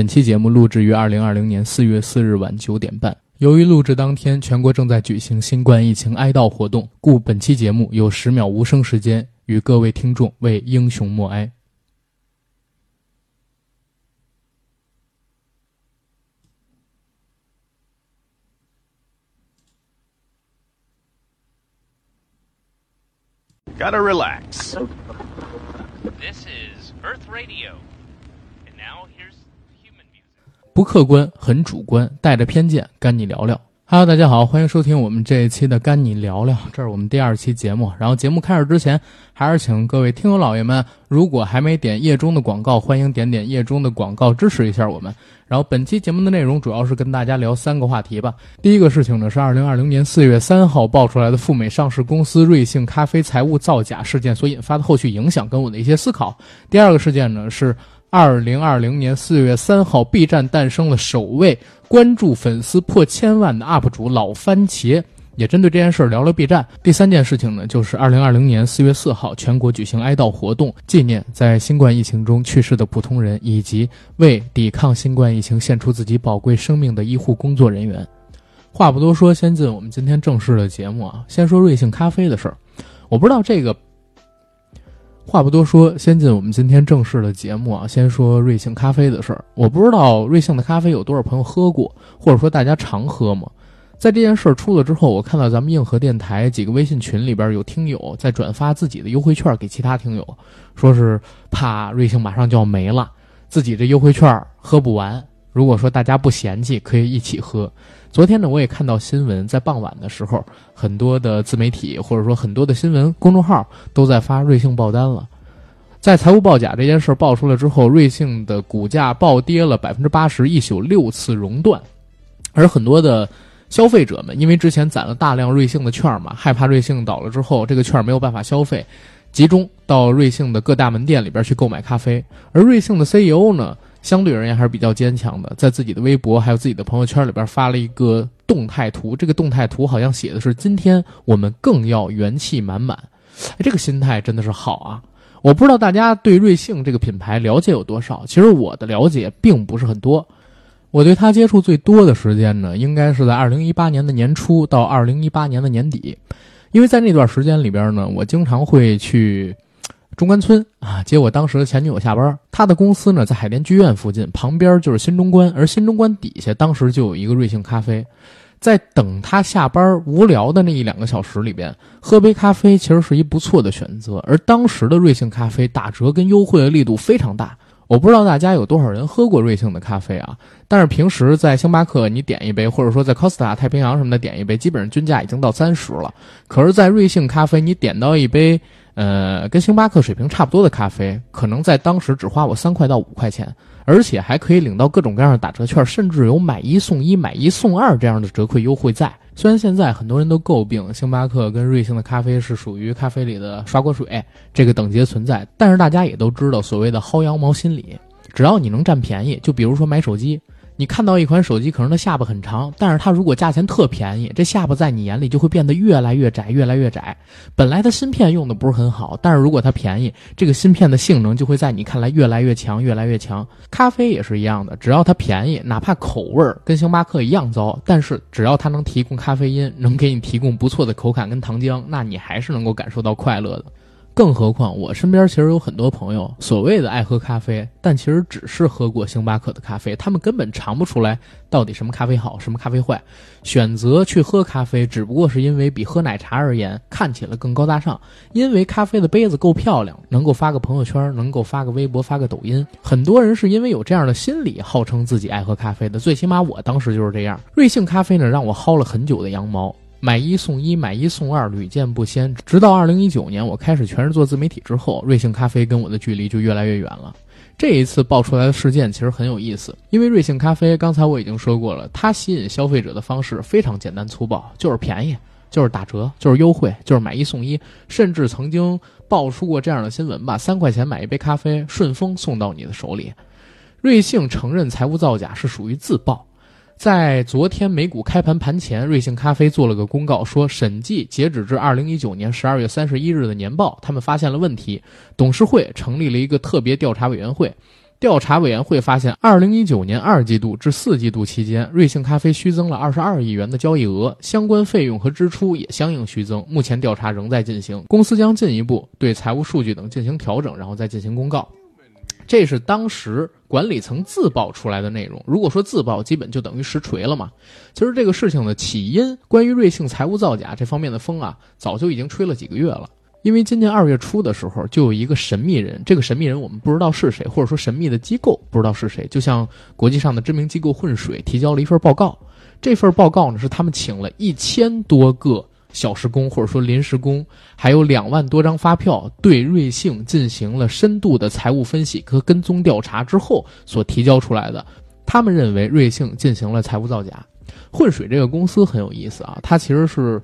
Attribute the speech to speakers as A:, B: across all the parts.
A: 本期节目录制于二零二零年四月四日晚九点半。由于录制当天全国正在举行新冠疫情哀悼活动，故本期节目有十秒无声时间，与各位听众为英雄默哀。
B: Gotta relax.
C: This is Earth Radio.
A: 不客观，很主观，带着偏见，跟你聊聊。Hello，大家好，欢迎收听我们这一期的《跟你聊聊》，这是我们第二期节目。然后节目开始之前，还是请各位听友老爷们，如果还没点页中的广告，欢迎点点页中的广告，支持一下我们。然后本期节目的内容主要是跟大家聊三个话题吧。第一个事情呢是二零二零年四月三号爆出来的赴美上市公司瑞幸咖啡财务造假事件所引发的后续影响跟我的一些思考。第二个事件呢是二零二零年四月三号，B 站诞生了首位关注粉丝破千万的 UP 主老番茄。也针对这件事聊聊 B 站。第三件事情呢，就是二零二零年四月四号，全国举行哀悼活动，纪念在新冠疫情中去世的普通人，以及为抵抗新冠疫情献出自己宝贵生命的医护工作人员。话不多说，先进我们今天正式的节目啊。先说瑞幸咖啡的事儿，我不知道这个。话不多说，先进我们今天正式的节目啊。先说瑞幸咖啡的事儿，我不知道瑞幸的咖啡有多少朋友喝过，或者说大家常喝吗？在这件事儿出了之后，我看到咱们硬核电台几个微信群里边有听友在转发自己的优惠券给其他听友，说是怕瑞幸马上就要没了，自己这优惠券喝不完。如果说大家不嫌弃，可以一起喝。昨天呢，我也看到新闻，在傍晚的时候，很多的自媒体或者说很多的新闻公众号都在发瑞幸爆单了。在财务报假这件事爆出来之后，瑞幸的股价暴跌了百分之八十，一宿六次熔断，而很多的。消费者们因为之前攒了大量瑞幸的券嘛，害怕瑞幸倒了之后这个券没有办法消费，集中到瑞幸的各大门店里边去购买咖啡。而瑞幸的 CEO 呢，相对而言还是比较坚强的，在自己的微博还有自己的朋友圈里边发了一个动态图，这个动态图好像写的是“今天我们更要元气满满”，哎，这个心态真的是好啊！我不知道大家对瑞幸这个品牌了解有多少，其实我的了解并不是很多。我对他接触最多的时间呢，应该是在二零一八年的年初到二零一八年的年底，因为在那段时间里边呢，我经常会去中关村啊接我当时的前女友下班。他的公司呢在海淀剧院附近，旁边就是新中关，而新中关底下当时就有一个瑞幸咖啡。在等他下班无聊的那一两个小时里边，喝杯咖啡其实是一不错的选择。而当时的瑞幸咖啡打折跟优惠的力度非常大。我不知道大家有多少人喝过瑞幸的咖啡啊？但是平时在星巴克你点一杯，或者说在 Costa 太平洋什么的点一杯，基本上均价已经到三十了。可是，在瑞幸咖啡你点到一杯，呃，跟星巴克水平差不多的咖啡，可能在当时只花我三块到五块钱，而且还可以领到各种各样的打折券，甚至有买一送一、买一送二这样的折扣优惠在。虽然现在很多人都诟病星巴克跟瑞幸的咖啡是属于咖啡里的刷锅水这个等级的存在，但是大家也都知道所谓的薅羊毛心理，只要你能占便宜，就比如说买手机。你看到一款手机，可能它下巴很长，但是它如果价钱特便宜，这下巴在你眼里就会变得越来越窄，越来越窄。本来它芯片用的不是很好，但是如果它便宜，这个芯片的性能就会在你看来越来越强，越来越强。咖啡也是一样的，只要它便宜，哪怕口味儿跟星巴克一样糟，但是只要它能提供咖啡因，能给你提供不错的口感跟糖浆，那你还是能够感受到快乐的。更何况，我身边其实有很多朋友，所谓的爱喝咖啡，但其实只是喝过星巴克的咖啡，他们根本尝不出来到底什么咖啡好，什么咖啡坏。选择去喝咖啡，只不过是因为比喝奶茶而言看起来更高大上，因为咖啡的杯子够漂亮，能够发个朋友圈，能够发个微博，发个抖音。很多人是因为有这样的心理，号称自己爱喝咖啡的。最起码我当时就是这样。瑞幸咖啡呢，让我薅了很久的羊毛。买一送一，买一送二，屡见不鲜。直到二零一九年，我开始全是做自媒体之后，瑞幸咖啡跟我的距离就越来越远了。这一次爆出来的事件其实很有意思，因为瑞幸咖啡刚才我已经说过了，它吸引消费者的方式非常简单粗暴，就是便宜，就是打折，就是优惠，就是买一送一，甚至曾经爆出过这样的新闻吧：三块钱买一杯咖啡，顺丰送到你的手里。瑞幸承认财务造假是属于自爆。在昨天美股开盘盘前，瑞幸咖啡做了个公告，说审计截止至二零一九年十二月三十一日的年报，他们发现了问题，董事会成立了一个特别调查委员会，调查委员会发现，二零一九年二季度至四季度期间，瑞幸咖啡虚增了二十二亿元的交易额，相关费用和支出也相应虚增。目前调查仍在进行，公司将进一步对财务数据等进行调整，然后再进行公告。这是当时管理层自曝出来的内容。如果说自曝，基本就等于实锤了嘛。其实这个事情的起因，关于瑞幸财务造假这方面的风啊，早就已经吹了几个月了。因为今年二月初的时候，就有一个神秘人，这个神秘人我们不知道是谁，或者说神秘的机构不知道是谁，就像国际上的知名机构混水提交了一份报告。这份报告呢，是他们请了一千多个小时工或者说临时工，还有两万多张发票，对瑞幸进行了深度的财务分析和跟踪调查之后所提交出来的。他们认为瑞幸进行了财务造假。混水这个公司很有意思啊，它其实是。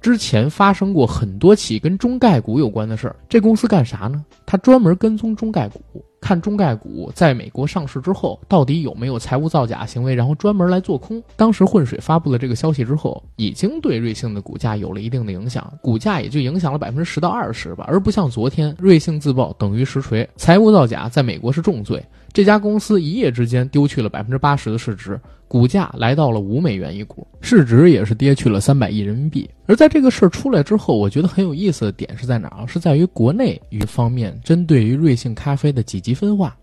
A: 之前发生过很多起跟中概股有关的事儿，这公司干啥呢？他专门跟踪中概股，看中概股在美国上市之后到底有没有财务造假行为，然后专门来做空。当时混水发布了这个消息之后，已经对瑞幸的股价有了一定的影响，股价也就影响了百分之十到二十吧，而不像昨天瑞幸自曝等于实锤，财务造假在美国是重罪。这家公司一夜之间丢去了百分之八十的市值，股价来到了五美元一股，市值也是跌去了三百亿人民币。而在这个事儿出来之后，我觉得很有意思的点是在哪儿？是在于国内一方面针对于瑞幸咖啡的几级分化。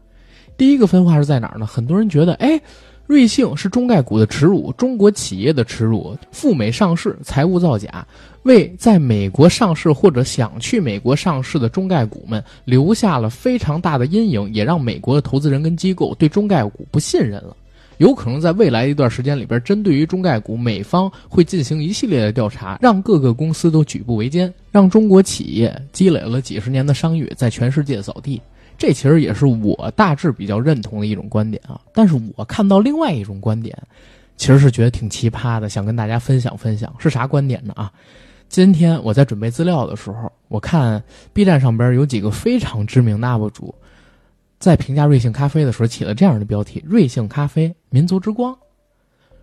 A: 第一个分化是在哪儿呢？很多人觉得，哎。瑞幸是中概股的耻辱，中国企业的耻辱，赴美上市，财务造假，为在美国上市或者想去美国上市的中概股们留下了非常大的阴影，也让美国的投资人跟机构对中概股不信任了。有可能在未来一段时间里边，针对于中概股，美方会进行一系列的调查，让各个公司都举步维艰，让中国企业积累了几十年的商誉在全世界扫地。这其实也是我大致比较认同的一种观点啊，但是我看到另外一种观点，其实是觉得挺奇葩的，想跟大家分享分享，是啥观点呢？啊，今天我在准备资料的时候，我看 B 站上边有几个非常知名的 UP 主，在评价瑞幸咖啡的时候起了这样的标题：“瑞幸咖啡，民族之光。”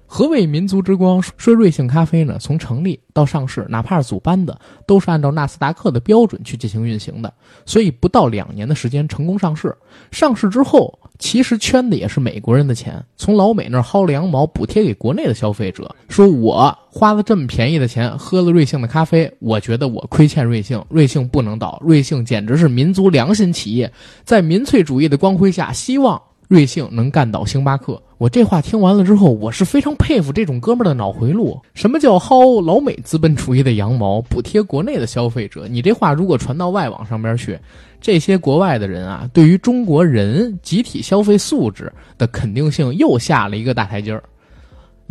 A: 何谓民族之光？说瑞幸咖啡呢，从成立到上市，哪怕是组班的，都是按照纳斯达克的标准去进行运行的。所以不到两年的时间成功上市。上市之后，其实圈的也是美国人的钱，从老美那儿薅了羊毛，补贴给国内的消费者。说我花了这么便宜的钱喝了瑞幸的咖啡，我觉得我亏欠瑞幸，瑞幸不能倒，瑞幸简直是民族良心企业，在民粹主义的光辉下，希望。瑞幸能干倒星巴克，我这话听完了之后，我是非常佩服这种哥们儿的脑回路。什么叫薅老美资本主义的羊毛，补贴国内的消费者？你这话如果传到外网上边去，这些国外的人啊，对于中国人集体消费素质的肯定性又下了一个大台阶儿。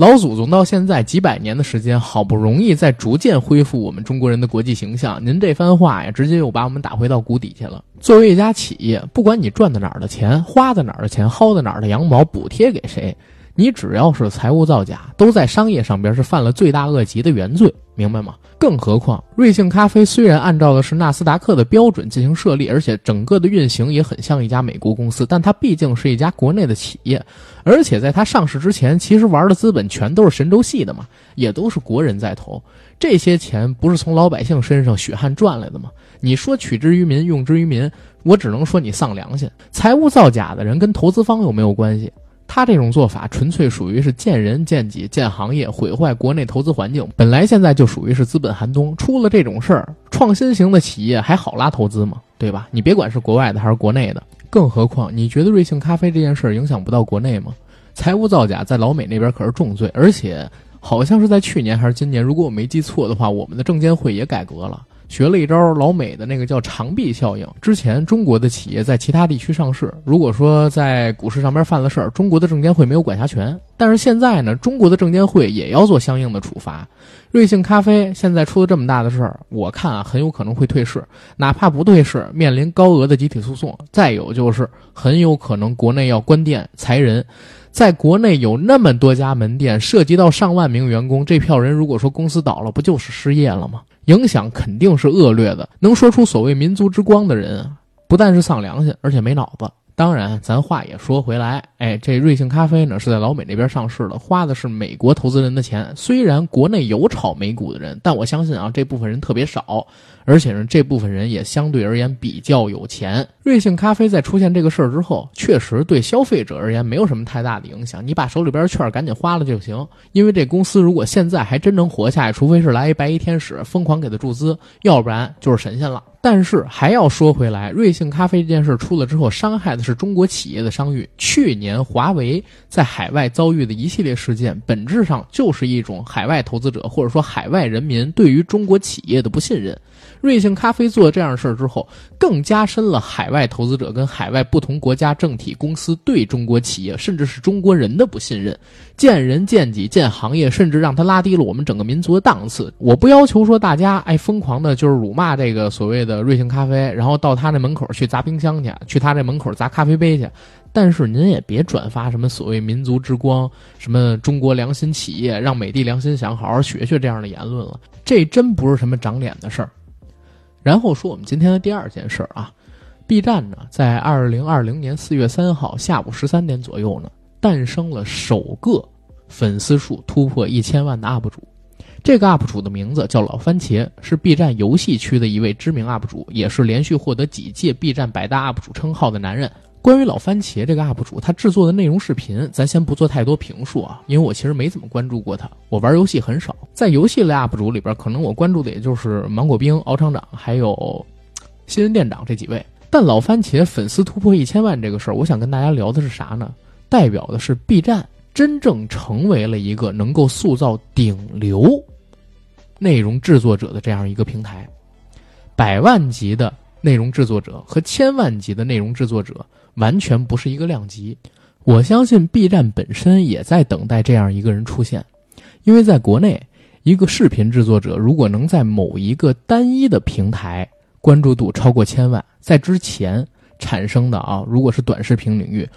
A: 老祖宗到现在几百年的时间，好不容易在逐渐恢复我们中国人的国际形象。您这番话呀，直接又把我们打回到谷底去了。作为一家企业，不管你赚的哪儿的钱，花的哪儿的钱，薅的哪儿的羊毛，补贴给谁，你只要是财务造假，都在商业上边是犯了罪大恶极的原罪，明白吗？更何况，瑞幸咖啡虽然按照的是纳斯达克的标准进行设立，而且整个的运行也很像一家美国公司，但它毕竟是一家国内的企业，而且在它上市之前，其实玩的资本全都是神州系的嘛，也都是国人在投，这些钱不是从老百姓身上血汗赚来的吗？你说取之于民，用之于民，我只能说你丧良心。财务造假的人跟投资方有没有关系？他这种做法纯粹属于是见人见己见行业，毁坏国内投资环境。本来现在就属于是资本寒冬，出了这种事儿，创新型的企业还好拉投资吗？对吧？你别管是国外的还是国内的，更何况你觉得瑞幸咖啡这件事儿影响不到国内吗？财务造假在老美那边可是重罪，而且好像是在去年还是今年，如果我没记错的话，我们的证监会也改革了。学了一招老美的那个叫长臂效应。之前中国的企业在其他地区上市，如果说在股市上面犯了事儿，中国的证监会没有管辖权。但是现在呢，中国的证监会也要做相应的处罚。瑞幸咖啡现在出了这么大的事儿，我看啊，很有可能会退市，哪怕不退市，面临高额的集体诉讼。再有就是很有可能国内要关店裁人。在国内有那么多家门店，涉及到上万名员工，这票人如果说公司倒了，不就是失业了吗？影响肯定是恶劣的。能说出所谓“民族之光”的人，不但是丧良心，而且没脑子。当然，咱话也说回来，哎，这瑞幸咖啡呢是在老美那边上市的，花的是美国投资人的钱。虽然国内有炒美股的人，但我相信啊，这部分人特别少，而且呢，这部分人也相对而言比较有钱。瑞幸咖啡在出现这个事儿之后，确实对消费者而言没有什么太大的影响，你把手里边券赶紧花了就行。因为这公司如果现在还真能活下来，除非是来一白衣天使疯狂给他注资，要不然就是神仙了。但是还要说回来，瑞幸咖啡这件事出了之后，伤害的是中国企业的商誉。去年华为在海外遭遇的一系列事件，本质上就是一种海外投资者或者说海外人民对于中国企业的不信任。瑞幸咖啡做这样事儿之后，更加深了海外投资者跟海外不同国家政体公司对中国企业甚至是中国人的不信任。见人见己见行业，甚至让他拉低了我们整个民族的档次。我不要求说大家哎疯狂的就是辱骂这个所谓的瑞幸咖啡，然后到他那门口去砸冰箱去，去他这门口砸咖啡杯去。但是您也别转发什么所谓民族之光，什么中国良心企业，让美的良心想好好学学这样的言论了。这真不是什么长脸的事儿。然后说我们今天的第二件事儿啊，B 站呢在二零二零年四月三号下午十三点左右呢，诞生了首个粉丝数突破一千万的 UP 主。这个 UP 主的名字叫老番茄，是 B 站游戏区的一位知名 UP 主，也是连续获得几届 B 站百大 UP 主称号的男人。关于老番茄这个 UP 主，他制作的内容视频，咱先不做太多评述啊，因为我其实没怎么关注过他。我玩游戏很少，在游戏类 UP 主里边，可能我关注的也就是芒果冰、敖厂长还有新闻店长这几位。但老番茄粉丝突破一千万这个事儿，我想跟大家聊的是啥呢？代表的是 B 站真正成为了一个能够塑造顶流内容制作者的这样一个平台。百万级的内容制作者和千万级的内容制作者。完全不是一个量级，我相信 B 站本身也在等待这样一个人出现，因为在国内，一个视频制作者如果能在某一个单一的平台关注度超过千万，在之前产生的啊，如果是短视频领域，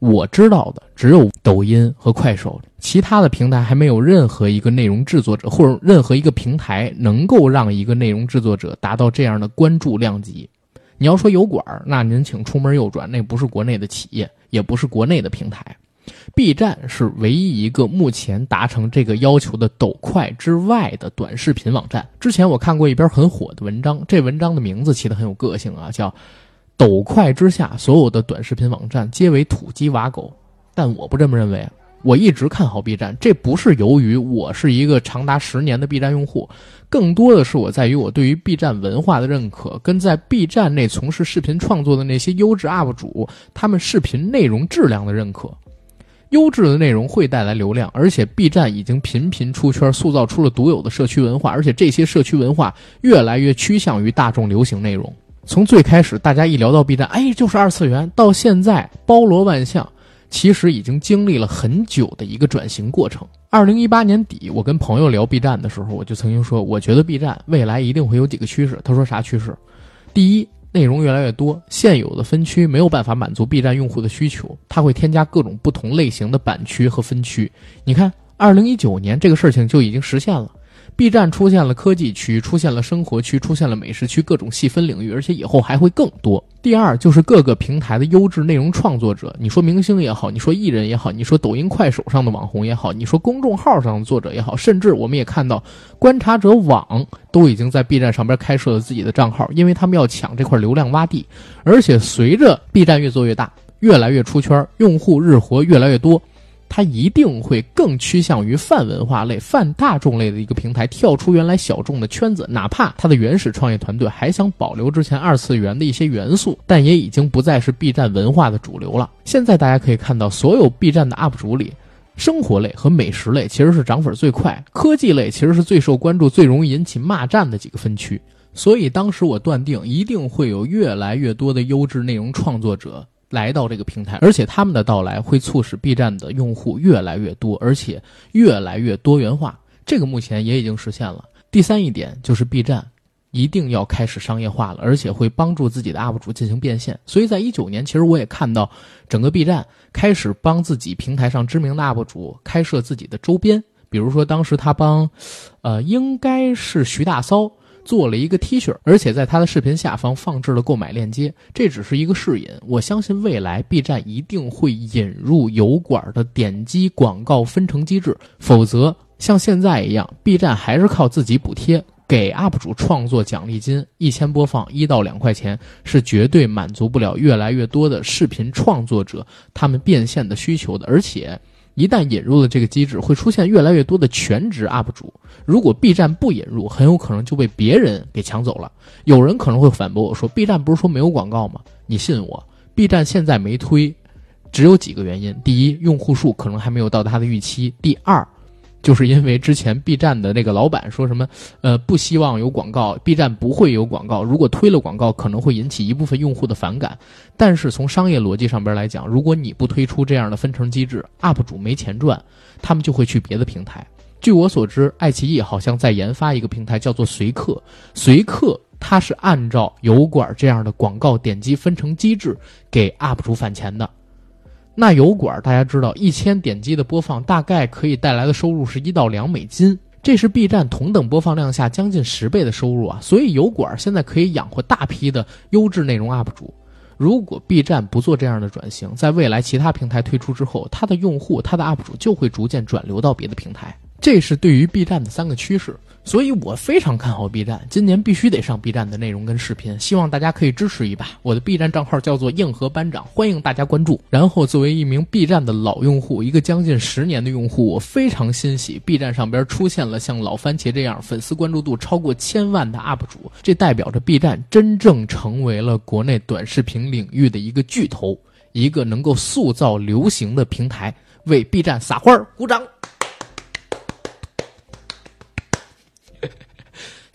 A: 我知道的只有抖音和快手，其他的平台还没有任何一个内容制作者或者任何一个平台能够让一个内容制作者达到这样的关注量级。你要说油管那您请出门右转，那不是国内的企业，也不是国内的平台。B 站是唯一一个目前达成这个要求的抖快之外的短视频网站。之前我看过一篇很火的文章，这文章的名字起得很有个性啊，叫“抖快之下所有的短视频网站皆为土鸡瓦狗”，但我不这么认为。我一直看好 B 站，这不是由于我是一个长达十年的 B 站用户，更多的是我在于我对于 B 站文化的认可，跟在 B 站内从事视频创作的那些优质 UP 主，他们视频内容质量的认可。优质的内容会带来流量，而且 B 站已经频频出圈，塑造出了独有的社区文化，而且这些社区文化越来越趋向于大众流行内容。从最开始大家一聊到 B 站，哎，就是二次元，到现在包罗万象。其实已经经历了很久的一个转型过程。二零一八年底，我跟朋友聊 B 站的时候，我就曾经说，我觉得 B 站未来一定会有几个趋势。他说啥趋势？第一，内容越来越多，现有的分区没有办法满足 B 站用户的需求，它会添加各种不同类型的版区和分区。你看，二零一九年这个事情就已经实现了。B 站出现了科技区，出现了生活区，出现了美食区，各种细分领域，而且以后还会更多。第二就是各个平台的优质内容创作者，你说明星也好，你说艺人也好，你说抖音、快手上的网红也好，你说公众号上的作者也好，甚至我们也看到，观察者网都已经在 B 站上边开设了自己的账号，因为他们要抢这块流量洼地。而且随着 B 站越做越大，越来越出圈，用户日活越来越多。它一定会更趋向于泛文化类、泛大众类的一个平台，跳出原来小众的圈子。哪怕它的原始创业团队还想保留之前二次元的一些元素，但也已经不再是 B 站文化的主流了。现在大家可以看到，所有 B 站的 UP 主里，生活类和美食类其实是涨粉最快，科技类其实是最受关注、最容易引起骂战的几个分区。所以当时我断定，一定会有越来越多的优质内容创作者。来到这个平台，而且他们的到来会促使 B 站的用户越来越多，而且越来越多元化。这个目前也已经实现了。第三一点就是 B 站一定要开始商业化了，而且会帮助自己的 UP 主进行变现。所以在一九年，其实我也看到整个 B 站开始帮自己平台上知名的 UP 主开设自己的周边，比如说当时他帮，呃，应该是徐大骚做了一个 T 恤，而且在他的视频下方放置了购买链接。这只是一个试引，我相信未来 B 站一定会引入油管的点击广告分成机制，否则像现在一样，B 站还是靠自己补贴。给 UP 主创作奖励金，一千播放一到两块钱，是绝对满足不了越来越多的视频创作者他们变现的需求的。而且，一旦引入了这个机制，会出现越来越多的全职 UP 主。如果 B 站不引入，很有可能就被别人给抢走了。有人可能会反驳我说：“B 站不是说没有广告吗？”你信我，B 站现在没推，只有几个原因：第一，用户数可能还没有到达的预期；第二。就是因为之前 B 站的那个老板说什么，呃，不希望有广告，B 站不会有广告。如果推了广告，可能会引起一部分用户的反感。但是从商业逻辑上边来讲，如果你不推出这样的分成机制，UP 主没钱赚，他们就会去别的平台。据我所知，爱奇艺好像在研发一个平台，叫做随客。随客它是按照油管这样的广告点击分成机制给 UP 主返钱的。那油管大家知道，一千点击的播放大概可以带来的收入是一到两美金，这是 B 站同等播放量下将近十倍的收入啊！所以油管现在可以养活大批的优质内容 UP 主。如果 B 站不做这样的转型，在未来其他平台推出之后，它的用户、它的 UP 主就会逐渐转流到别的平台。这是对于 B 站的三个趋势。所以我非常看好 B 站，今年必须得上 B 站的内容跟视频，希望大家可以支持一把。我的 B 站账号叫做硬核班长，欢迎大家关注。然后作为一名 B 站的老用户，一个将近十年的用户，我非常欣喜，B 站上边出现了像老番茄这样粉丝关注度超过千万的 UP 主，这代表着 B 站真正成为了国内短视频领域的一个巨头，一个能够塑造流行的平台，为 B 站撒花儿鼓掌。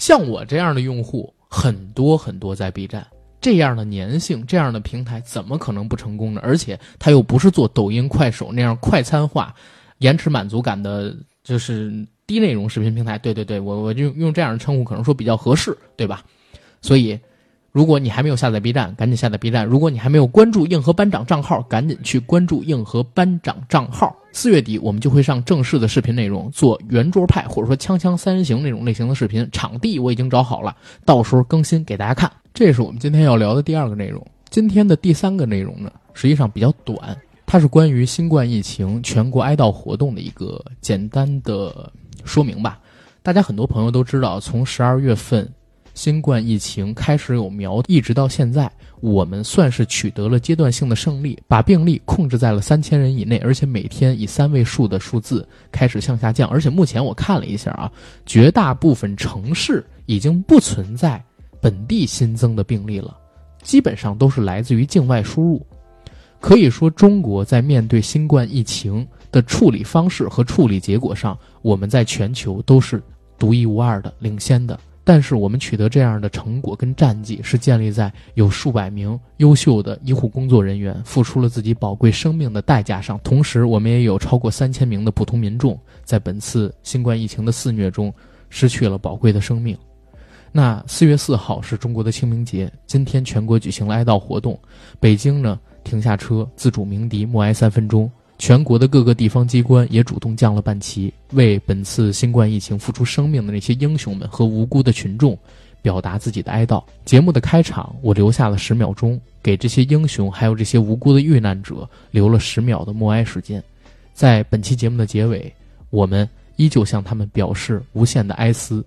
A: 像我这样的用户很多很多，在 B 站这样的粘性、这样的平台，怎么可能不成功呢？而且它又不是做抖音、快手那样快餐化、延迟满足感的，就是低内容视频平台。对对对，我我就用这样的称呼，可能说比较合适，对吧？所以。如果你还没有下载 B 站，赶紧下载 B 站；如果你还没有关注硬核班长账号，赶紧去关注硬核班长账号。四月底我们就会上正式的视频内容，做圆桌派或者说锵锵三人行那种类型的视频。场地我已经找好了，到时候更新给大家看。这是我们今天要聊的第二个内容。今天的第三个内容呢，实际上比较短，它是关于新冠疫情全国哀悼活动的一个简单的说明吧。大家很多朋友都知道，从十二月份。新冠疫情开始有苗，一直到现在，我们算是取得了阶段性的胜利，把病例控制在了三千人以内，而且每天以三位数的数字开始向下降。而且目前我看了一下啊，绝大部分城市已经不存在本地新增的病例了，基本上都是来自于境外输入。可以说，中国在面对新冠疫情的处理方式和处理结果上，我们在全球都是独一无二的、领先的。但是我们取得这样的成果跟战绩，是建立在有数百名优秀的医护工作人员付出了自己宝贵生命的代价上。同时，我们也有超过三千名的普通民众在本次新冠疫情的肆虐中失去了宝贵的生命。那四月四号是中国的清明节，今天全国举行了哀悼活动，北京呢停下车，自主鸣笛，默哀三分钟。全国的各个地方机关也主动降了半旗，为本次新冠疫情付出生命的那些英雄们和无辜的群众，表达自己的哀悼。节目的开场，我留下了十秒钟，给这些英雄还有这些无辜的遇难者留了十秒的默哀时间。在本期节目的结尾，我们依旧向他们表示无限的哀思。